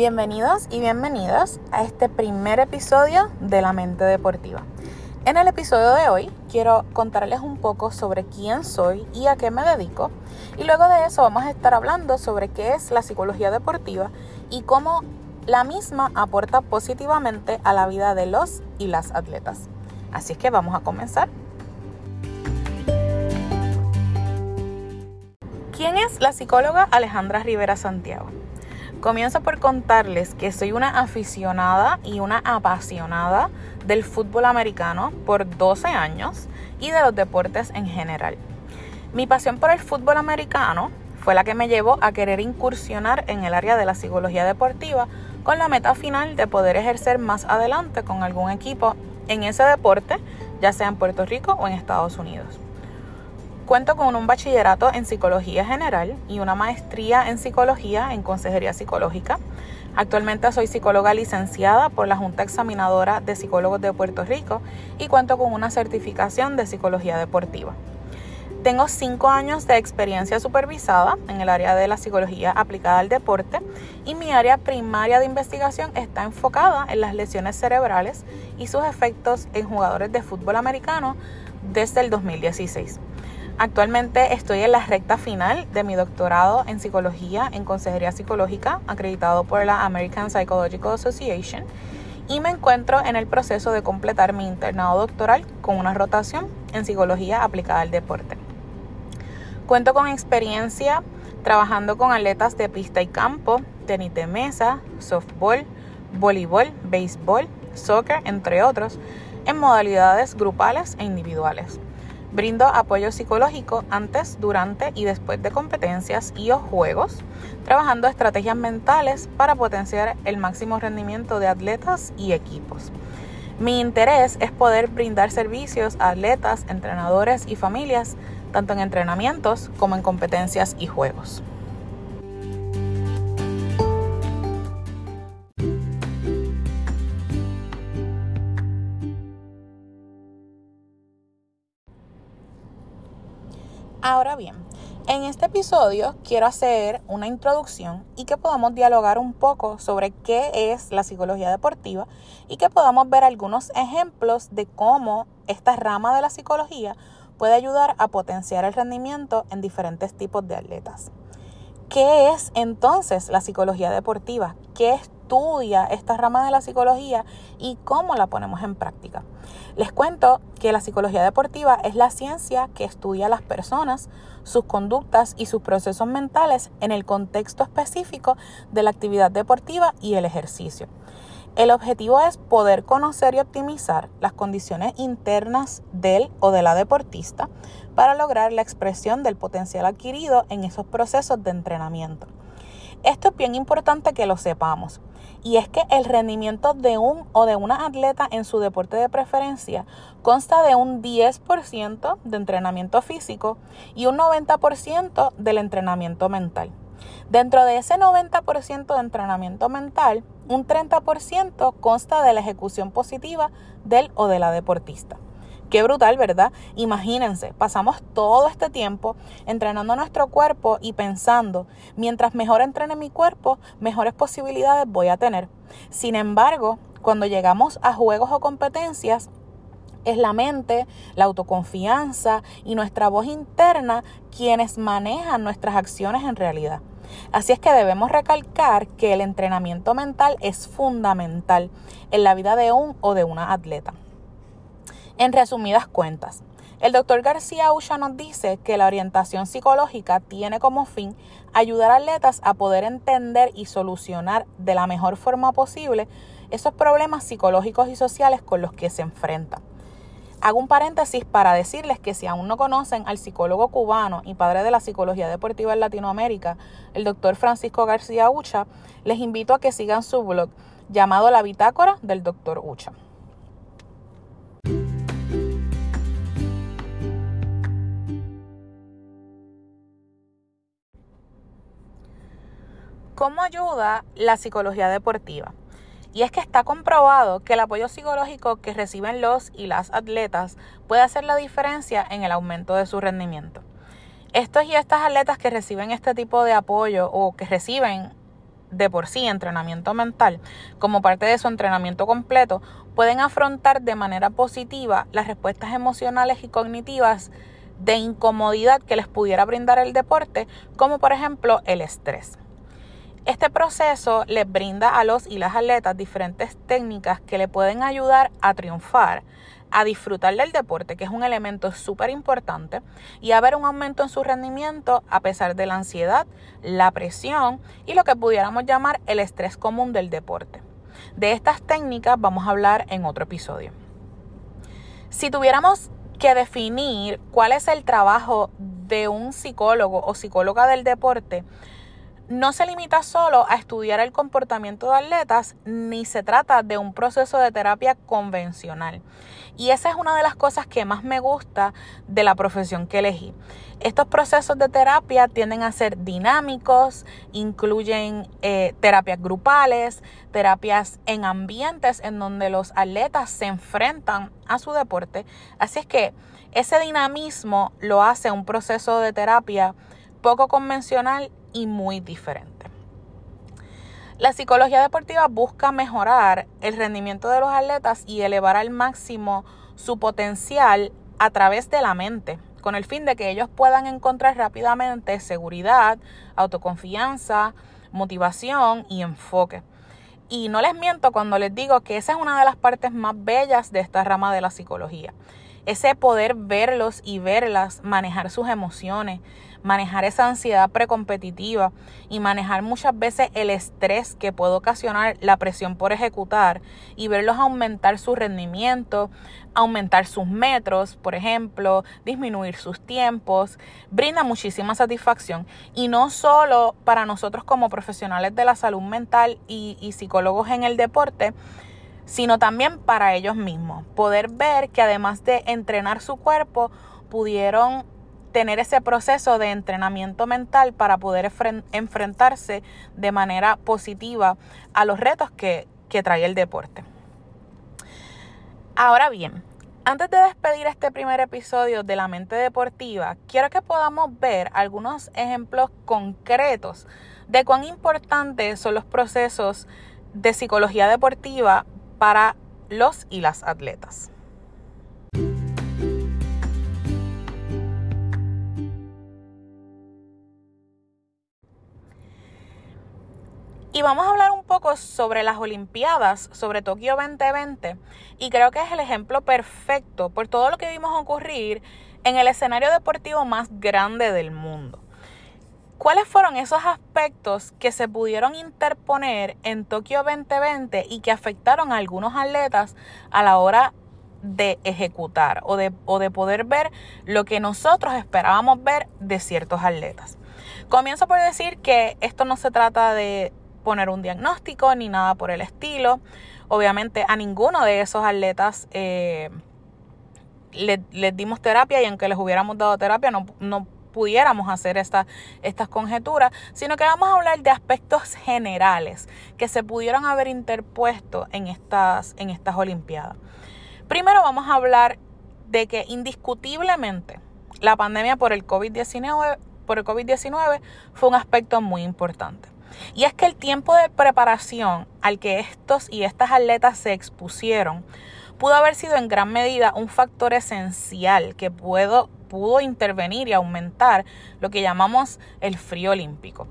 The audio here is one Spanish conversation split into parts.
Bienvenidos y bienvenidas a este primer episodio de La Mente Deportiva. En el episodio de hoy quiero contarles un poco sobre quién soy y a qué me dedico y luego de eso vamos a estar hablando sobre qué es la psicología deportiva y cómo la misma aporta positivamente a la vida de los y las atletas. Así es que vamos a comenzar. ¿Quién es la psicóloga Alejandra Rivera Santiago? Comienzo por contarles que soy una aficionada y una apasionada del fútbol americano por 12 años y de los deportes en general. Mi pasión por el fútbol americano fue la que me llevó a querer incursionar en el área de la psicología deportiva con la meta final de poder ejercer más adelante con algún equipo en ese deporte, ya sea en Puerto Rico o en Estados Unidos. Cuento con un bachillerato en psicología general y una maestría en psicología en consejería psicológica. Actualmente soy psicóloga licenciada por la Junta Examinadora de Psicólogos de Puerto Rico y cuento con una certificación de psicología deportiva. Tengo cinco años de experiencia supervisada en el área de la psicología aplicada al deporte y mi área primaria de investigación está enfocada en las lesiones cerebrales y sus efectos en jugadores de fútbol americano desde el 2016. Actualmente estoy en la recta final de mi doctorado en psicología en consejería psicológica, acreditado por la American Psychological Association, y me encuentro en el proceso de completar mi internado doctoral con una rotación en psicología aplicada al deporte. Cuento con experiencia trabajando con atletas de pista y campo, tenis de mesa, softball, voleibol, béisbol, soccer, entre otros, en modalidades grupales e individuales. Brindo apoyo psicológico antes, durante y después de competencias y o juegos, trabajando estrategias mentales para potenciar el máximo rendimiento de atletas y equipos. Mi interés es poder brindar servicios a atletas, entrenadores y familias, tanto en entrenamientos como en competencias y juegos. Ahora bien, en este episodio quiero hacer una introducción y que podamos dialogar un poco sobre qué es la psicología deportiva y que podamos ver algunos ejemplos de cómo esta rama de la psicología puede ayudar a potenciar el rendimiento en diferentes tipos de atletas. ¿Qué es entonces la psicología deportiva? ¿Qué estudia esta rama de la psicología y cómo la ponemos en práctica? Les cuento que la psicología deportiva es la ciencia que estudia a las personas, sus conductas y sus procesos mentales en el contexto específico de la actividad deportiva y el ejercicio. El objetivo es poder conocer y optimizar las condiciones internas del o de la deportista para lograr la expresión del potencial adquirido en esos procesos de entrenamiento. Esto es bien importante que lo sepamos. Y es que el rendimiento de un o de una atleta en su deporte de preferencia consta de un 10% de entrenamiento físico y un 90% del entrenamiento mental. Dentro de ese 90% de entrenamiento mental, un 30% consta de la ejecución positiva del o de la deportista. Qué brutal, ¿verdad? Imagínense, pasamos todo este tiempo entrenando nuestro cuerpo y pensando, mientras mejor entrene mi cuerpo, mejores posibilidades voy a tener. Sin embargo, cuando llegamos a juegos o competencias, es la mente, la autoconfianza y nuestra voz interna quienes manejan nuestras acciones en realidad. Así es que debemos recalcar que el entrenamiento mental es fundamental en la vida de un o de una atleta. En resumidas cuentas, el doctor García Ucha nos dice que la orientación psicológica tiene como fin ayudar a atletas a poder entender y solucionar de la mejor forma posible esos problemas psicológicos y sociales con los que se enfrentan. Hago un paréntesis para decirles que si aún no conocen al psicólogo cubano y padre de la psicología deportiva en Latinoamérica, el doctor Francisco García Ucha, les invito a que sigan su blog llamado La Bitácora del doctor Ucha. ¿Cómo ayuda la psicología deportiva? Y es que está comprobado que el apoyo psicológico que reciben los y las atletas puede hacer la diferencia en el aumento de su rendimiento. Estos y estas atletas que reciben este tipo de apoyo o que reciben de por sí entrenamiento mental como parte de su entrenamiento completo, pueden afrontar de manera positiva las respuestas emocionales y cognitivas de incomodidad que les pudiera brindar el deporte, como por ejemplo el estrés. Este proceso les brinda a los y las atletas diferentes técnicas que le pueden ayudar a triunfar, a disfrutar del deporte, que es un elemento súper importante, y a ver un aumento en su rendimiento a pesar de la ansiedad, la presión y lo que pudiéramos llamar el estrés común del deporte. De estas técnicas vamos a hablar en otro episodio. Si tuviéramos que definir cuál es el trabajo de un psicólogo o psicóloga del deporte, no se limita solo a estudiar el comportamiento de atletas, ni se trata de un proceso de terapia convencional. Y esa es una de las cosas que más me gusta de la profesión que elegí. Estos procesos de terapia tienden a ser dinámicos, incluyen eh, terapias grupales, terapias en ambientes en donde los atletas se enfrentan a su deporte. Así es que ese dinamismo lo hace un proceso de terapia poco convencional y muy diferente. La psicología deportiva busca mejorar el rendimiento de los atletas y elevar al máximo su potencial a través de la mente, con el fin de que ellos puedan encontrar rápidamente seguridad, autoconfianza, motivación y enfoque. Y no les miento cuando les digo que esa es una de las partes más bellas de esta rama de la psicología. Ese poder verlos y verlas manejar sus emociones, manejar esa ansiedad precompetitiva y manejar muchas veces el estrés que puede ocasionar la presión por ejecutar y verlos aumentar su rendimiento, aumentar sus metros, por ejemplo, disminuir sus tiempos, brinda muchísima satisfacción y no solo para nosotros como profesionales de la salud mental y, y psicólogos en el deporte, sino también para ellos mismos. Poder ver que además de entrenar su cuerpo, pudieron tener ese proceso de entrenamiento mental para poder enfrentarse de manera positiva a los retos que, que trae el deporte. Ahora bien, antes de despedir este primer episodio de la mente deportiva, quiero que podamos ver algunos ejemplos concretos de cuán importantes son los procesos de psicología deportiva para los y las atletas. Y vamos a hablar un poco sobre las Olimpiadas, sobre Tokio 2020, y creo que es el ejemplo perfecto por todo lo que vimos ocurrir en el escenario deportivo más grande del mundo. ¿Cuáles fueron esos aspectos que se pudieron interponer en Tokio 2020 y que afectaron a algunos atletas a la hora de ejecutar o de, o de poder ver lo que nosotros esperábamos ver de ciertos atletas? Comienzo por decir que esto no se trata de poner un diagnóstico ni nada por el estilo. Obviamente a ninguno de esos atletas eh, les dimos terapia y aunque les hubiéramos dado terapia no, no pudiéramos hacer esta, estas conjeturas, sino que vamos a hablar de aspectos generales que se pudieron haber interpuesto en estas, en estas Olimpiadas. Primero vamos a hablar de que indiscutiblemente la pandemia por el COVID-19 por el COVID-19 fue un aspecto muy importante. Y es que el tiempo de preparación al que estos y estas atletas se expusieron pudo haber sido en gran medida un factor esencial que pudo, pudo intervenir y aumentar lo que llamamos el frío olímpico.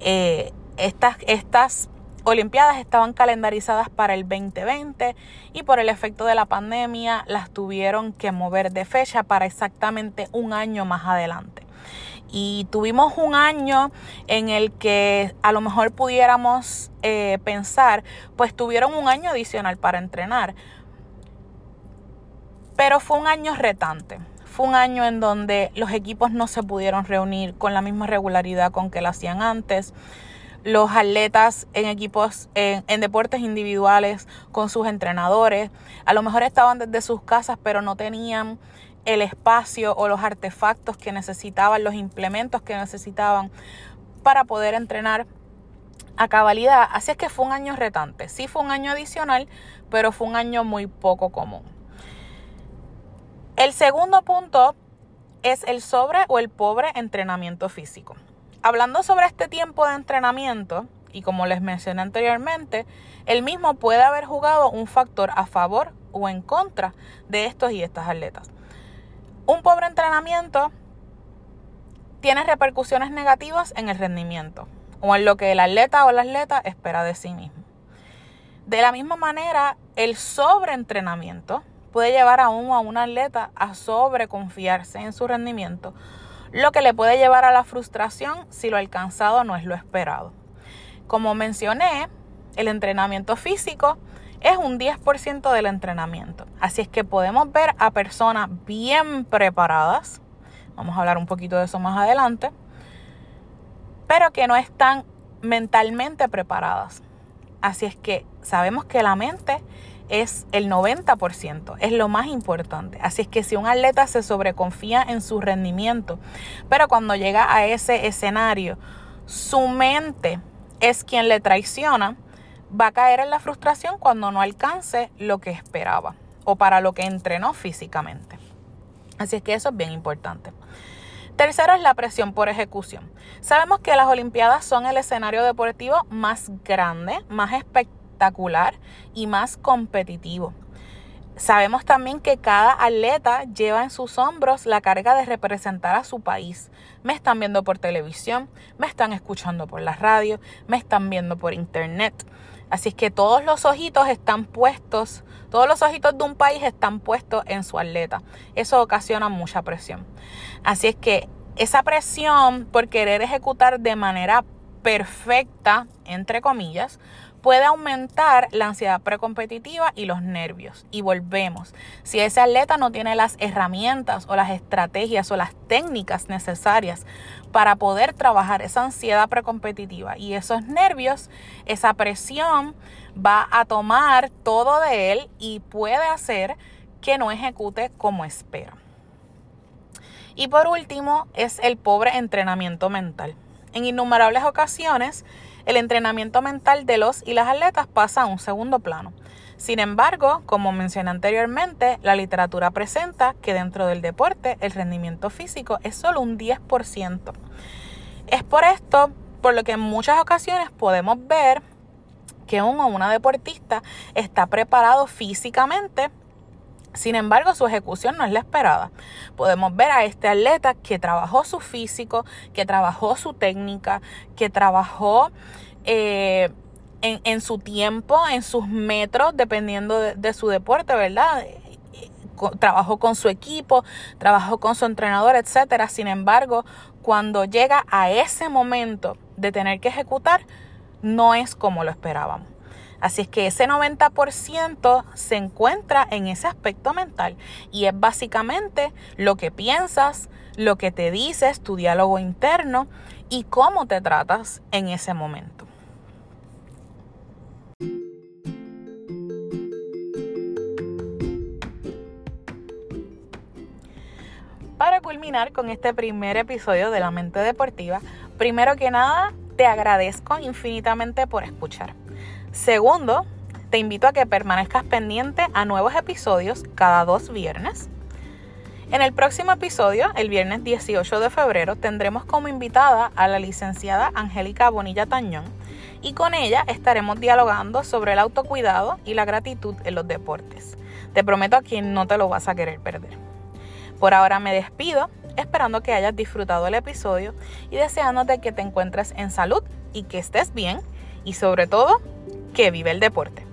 Eh, estas, estas Olimpiadas estaban calendarizadas para el 2020 y por el efecto de la pandemia las tuvieron que mover de fecha para exactamente un año más adelante y tuvimos un año en el que a lo mejor pudiéramos eh, pensar, pues tuvieron un año adicional para entrenar. Pero fue un año retante. Fue un año en donde los equipos no se pudieron reunir con la misma regularidad con que lo hacían antes. Los atletas en equipos, en, en deportes individuales con sus entrenadores, a lo mejor estaban desde sus casas, pero no tenían el espacio o los artefactos que necesitaban, los implementos que necesitaban para poder entrenar a cabalidad. Así es que fue un año retante. Sí fue un año adicional, pero fue un año muy poco común. El segundo punto es el sobre o el pobre entrenamiento físico. Hablando sobre este tiempo de entrenamiento, y como les mencioné anteriormente, el mismo puede haber jugado un factor a favor o en contra de estos y estas atletas. Un pobre entrenamiento tiene repercusiones negativas en el rendimiento o en lo que el atleta o la atleta espera de sí mismo. De la misma manera, el sobreentrenamiento puede llevar aún a un atleta a sobreconfiarse en su rendimiento, lo que le puede llevar a la frustración si lo alcanzado no es lo esperado. Como mencioné, el entrenamiento físico es un 10% del entrenamiento. Así es que podemos ver a personas bien preparadas, vamos a hablar un poquito de eso más adelante, pero que no están mentalmente preparadas. Así es que sabemos que la mente es el 90%, es lo más importante. Así es que si un atleta se sobreconfía en su rendimiento, pero cuando llega a ese escenario, su mente es quien le traiciona, va a caer en la frustración cuando no alcance lo que esperaba o para lo que entrenó físicamente. Así es que eso es bien importante. Tercero es la presión por ejecución. Sabemos que las Olimpiadas son el escenario deportivo más grande, más espectacular y más competitivo. Sabemos también que cada atleta lleva en sus hombros la carga de representar a su país. Me están viendo por televisión, me están escuchando por la radio, me están viendo por internet. Así es que todos los ojitos están puestos, todos los ojitos de un país están puestos en su atleta. Eso ocasiona mucha presión. Así es que esa presión por querer ejecutar de manera perfecta, entre comillas, puede aumentar la ansiedad precompetitiva y los nervios. Y volvemos. Si ese atleta no tiene las herramientas o las estrategias o las técnicas necesarias para poder trabajar esa ansiedad precompetitiva y esos nervios, esa presión va a tomar todo de él y puede hacer que no ejecute como espera. Y por último es el pobre entrenamiento mental. En innumerables ocasiones, el entrenamiento mental de los y las atletas pasa a un segundo plano. Sin embargo, como mencioné anteriormente, la literatura presenta que dentro del deporte el rendimiento físico es solo un 10%. Es por esto por lo que en muchas ocasiones podemos ver que uno o una deportista está preparado físicamente sin embargo, su ejecución no es la esperada. Podemos ver a este atleta que trabajó su físico, que trabajó su técnica, que trabajó eh, en, su tiempo, en sus metros, dependiendo de, su deporte, ¿verdad? Trabajó con su equipo, trabajó con su entrenador, etc. Sin embargo, cuando llega a ese momento de tener que ejecutar, no es como lo esperábamos. Así es que ese 90% se encuentra en ese aspecto mental y es básicamente lo que piensas, lo que te dices, tu diálogo interno y cómo te tratas en ese momento. Para culminar con este primer episodio de La Mente Deportiva, primero que nada te agradezco infinitamente por escuchar. Segundo, te invito a que permanezcas pendiente a nuevos episodios cada dos viernes. En el próximo episodio, el viernes 18 de febrero, tendremos como invitada a la licenciada Angélica Bonilla Tañón y con ella estaremos dialogando sobre el autocuidado y la gratitud en los deportes. Te prometo a quien no te lo vas a querer perder. Por ahora me despido, esperando que hayas disfrutado el episodio y deseándote que te encuentres en salud y que estés bien y sobre todo que vive el deporte.